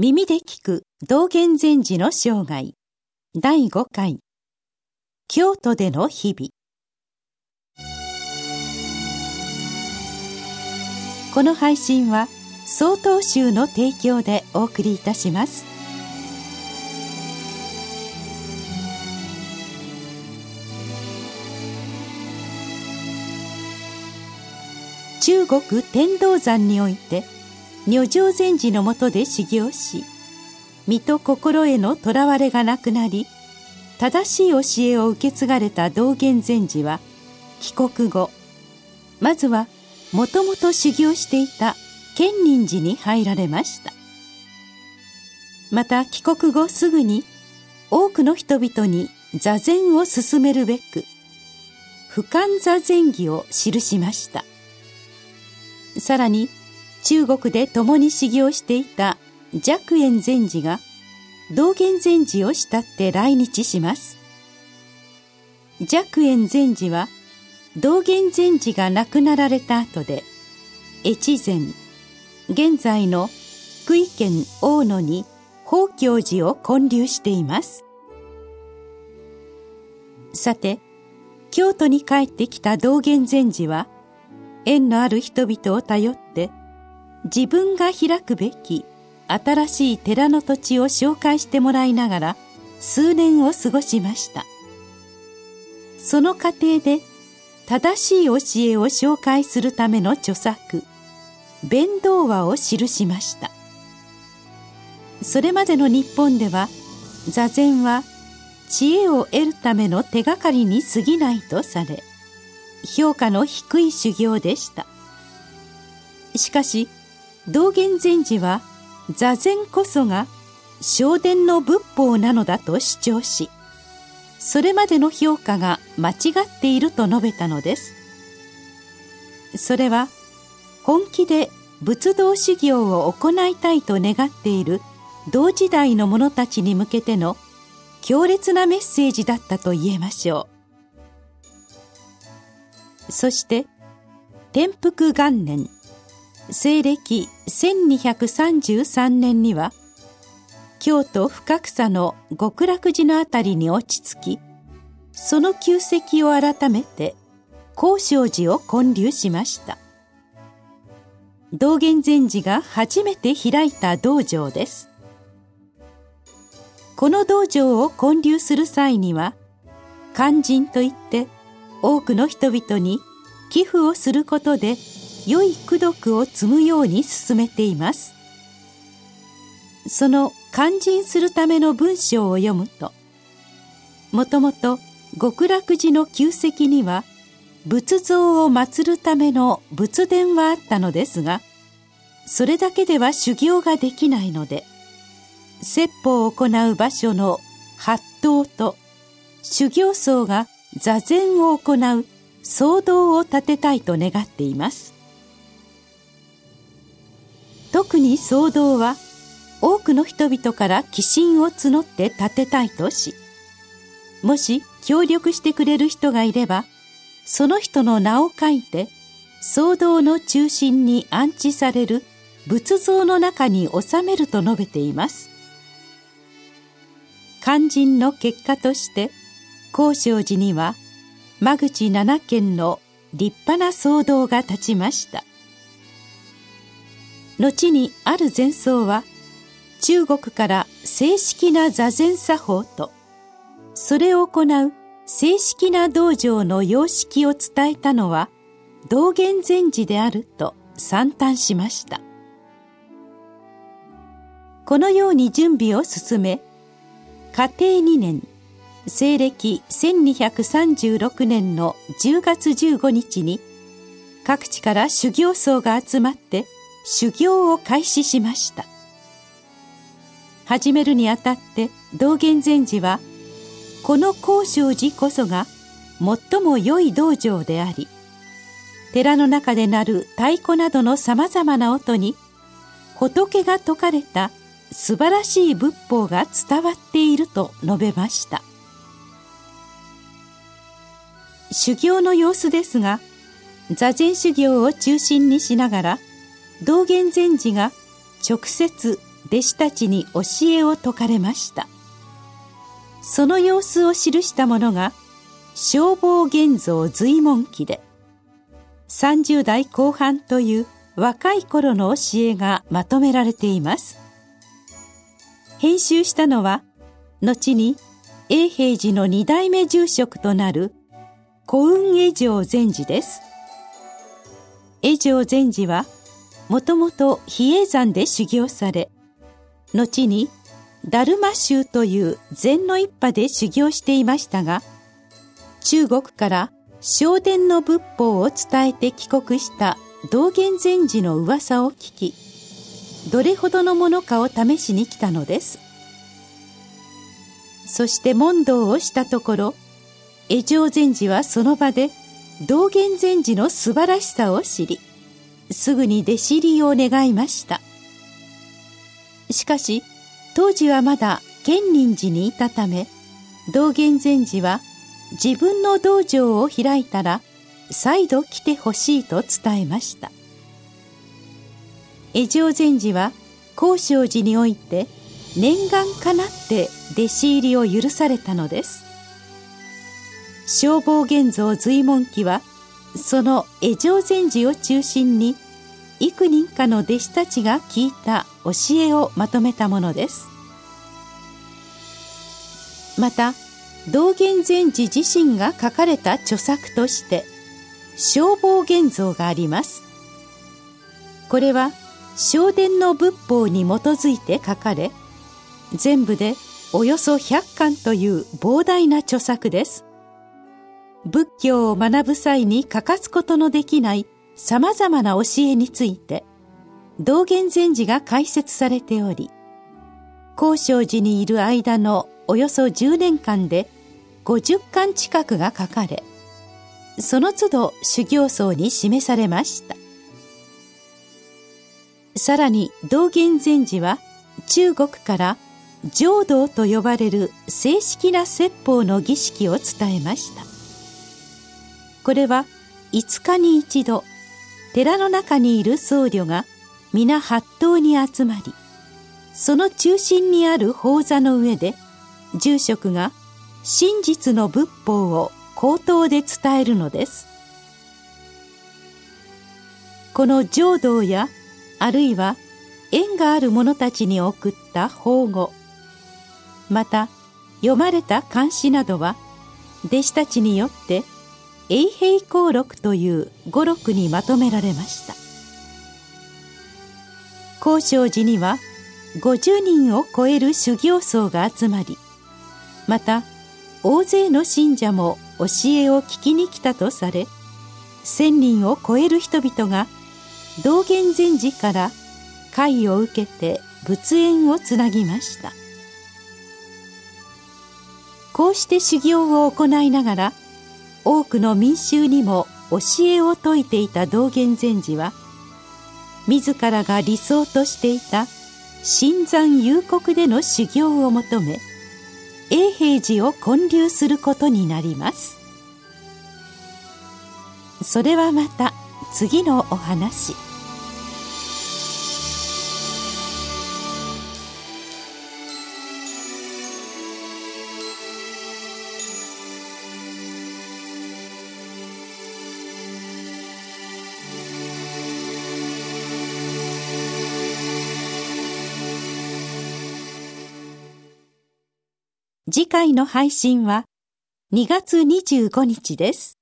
耳で聞く道元禅師の生涯。第5回。京都での日々。この配信は曹洞宗の提供でお送りいたします。中国天道山において女性禅師のもとで修行し身と心へのとらわれがなくなり正しい教えを受け継がれた道元禅師は帰国後まずはもともと修行していた建仁寺に入られましたまた帰国後すぐに多くの人々に座禅を進めるべく俯瞰座禅儀を記しましたさらに中国で共に修行していた寂円禅師が道元禅師を慕って来日します。寂円禅師は道元禅師が亡くなられた後で越前現在の福井県大野に宝教寺を建立しています。さて京都に帰ってきた道元禅師は縁のある人々を頼って自分が開くべき新しい寺の土地を紹介してもらいながら数年を過ごしました。その過程で正しい教えを紹介するための著作弁道話を記しました。それまでの日本では座禅は知恵を得るための手がかりに過ぎないとされ評価の低い修行でした。しかし道元禅師は座禅こそが正殿の仏法なのだと主張しそれまでの評価が間違っていると述べたのです。それは本気で仏道修行を行いたいと願っている同時代の者たちに向けての強烈なメッセージだったと言えましょう。そして天福元年西暦1233年には京都深草の極楽寺のあたりに落ち着きその旧跡を改めて高尚寺を建立しました。道元禅師が初めて開いた道場です。この道場を建立する際には肝心といって多くの人々に寄付をすることで良い功徳を積むように進めています。その肝心するための文章を読むともともと極楽寺の旧跡には仏像を祀るための仏殿はあったのですがそれだけでは修行ができないので説法を行う場所の八頭と修行僧が座禅を行う僧堂を建てたいと願っています。特に騒動は多くの人々から寄進を募って建てたいとしもし協力してくれる人がいればその人の名を書いて騒動の中心に安置される仏像の中に収めると述べています。肝心の結果として高尚寺には間口七軒の立派な騒動が立ちました。後にある禅僧は中国から正式な座禅作法とそれを行う正式な道場の様式を伝えたのは道元禅師であると賛嘆しました。このように準備を進め家庭2年西暦1236年の10月15日に各地から修行僧が集まって修行を開始しました。始めるにあたって道元禅師はこの高尚寺こそが最も良い道場であり寺の中で鳴る太鼓などのさまざまな音に仏が説かれた素晴らしい仏法が伝わっていると述べました。修行の様子ですが座禅修行を中心にしながら道元禅師が直接弟子たちに教えを説かれました。その様子を記したものが消防現像随文記で30代後半という若い頃の教えがまとめられています。編集したのは後に永平寺の二代目住職となる古雲江城禅師です。江城禅師はもともと比叡山で修行され後に達磨宗という禅の一派で修行していましたが中国から正殿の仏法を伝えて帰国した道元禅師の噂を聞きどれほどのものかを試しに来たのです。そして問答をしたところ江上禅師はその場で道元禅師の素晴らしさを知りすぐに弟子入りを願いました。しかし当時はまだ建仁寺にいたため道元禅師は自分の道場を開いたら再度来てほしいと伝えました。江上禅師は高尚寺において念願かなって弟子入りを許されたのです。消防現像随文記はその江上禅師を中心に幾人かの弟子たちが聞いた教えをまとめたものです。また道元禅師自身が書かれた著作として消防現像があります。これは正殿の仏法に基づいて書かれ全部でおよそ100巻という膨大な著作です。仏教を学ぶ際に欠かすことのできない様々な教えについて道元禅師が解説されており高尚寺にいる間のおよそ10年間で50巻近くが書かれその都度修行僧に示されました。さらに道元禅師は中国から浄土と呼ばれる正式な説法の儀式を伝えました。これは5日に一度寺の中にいる僧侶が皆八頭に集まりその中心にある法座の上で住職が真実の仏法を口頭で伝えるのです。この浄土やあるいは縁がある者たちに送った法語また読まれた漢詩などは弟子たちによって永平公録という語録にまとめられました。高尚寺には50人を超える修行僧が集まりまた大勢の信者も教えを聞きに来たとされ1,000人を超える人々が道元禅師から会を受けて仏縁をつなぎました。こうして修行を行いながら多くの民衆にも教えを説いていた道元禅師は自らが理想としていた新山幽谷での修行を求め永平寺を建立することになります。それはまた次のお話。次回の配信は2月25日です。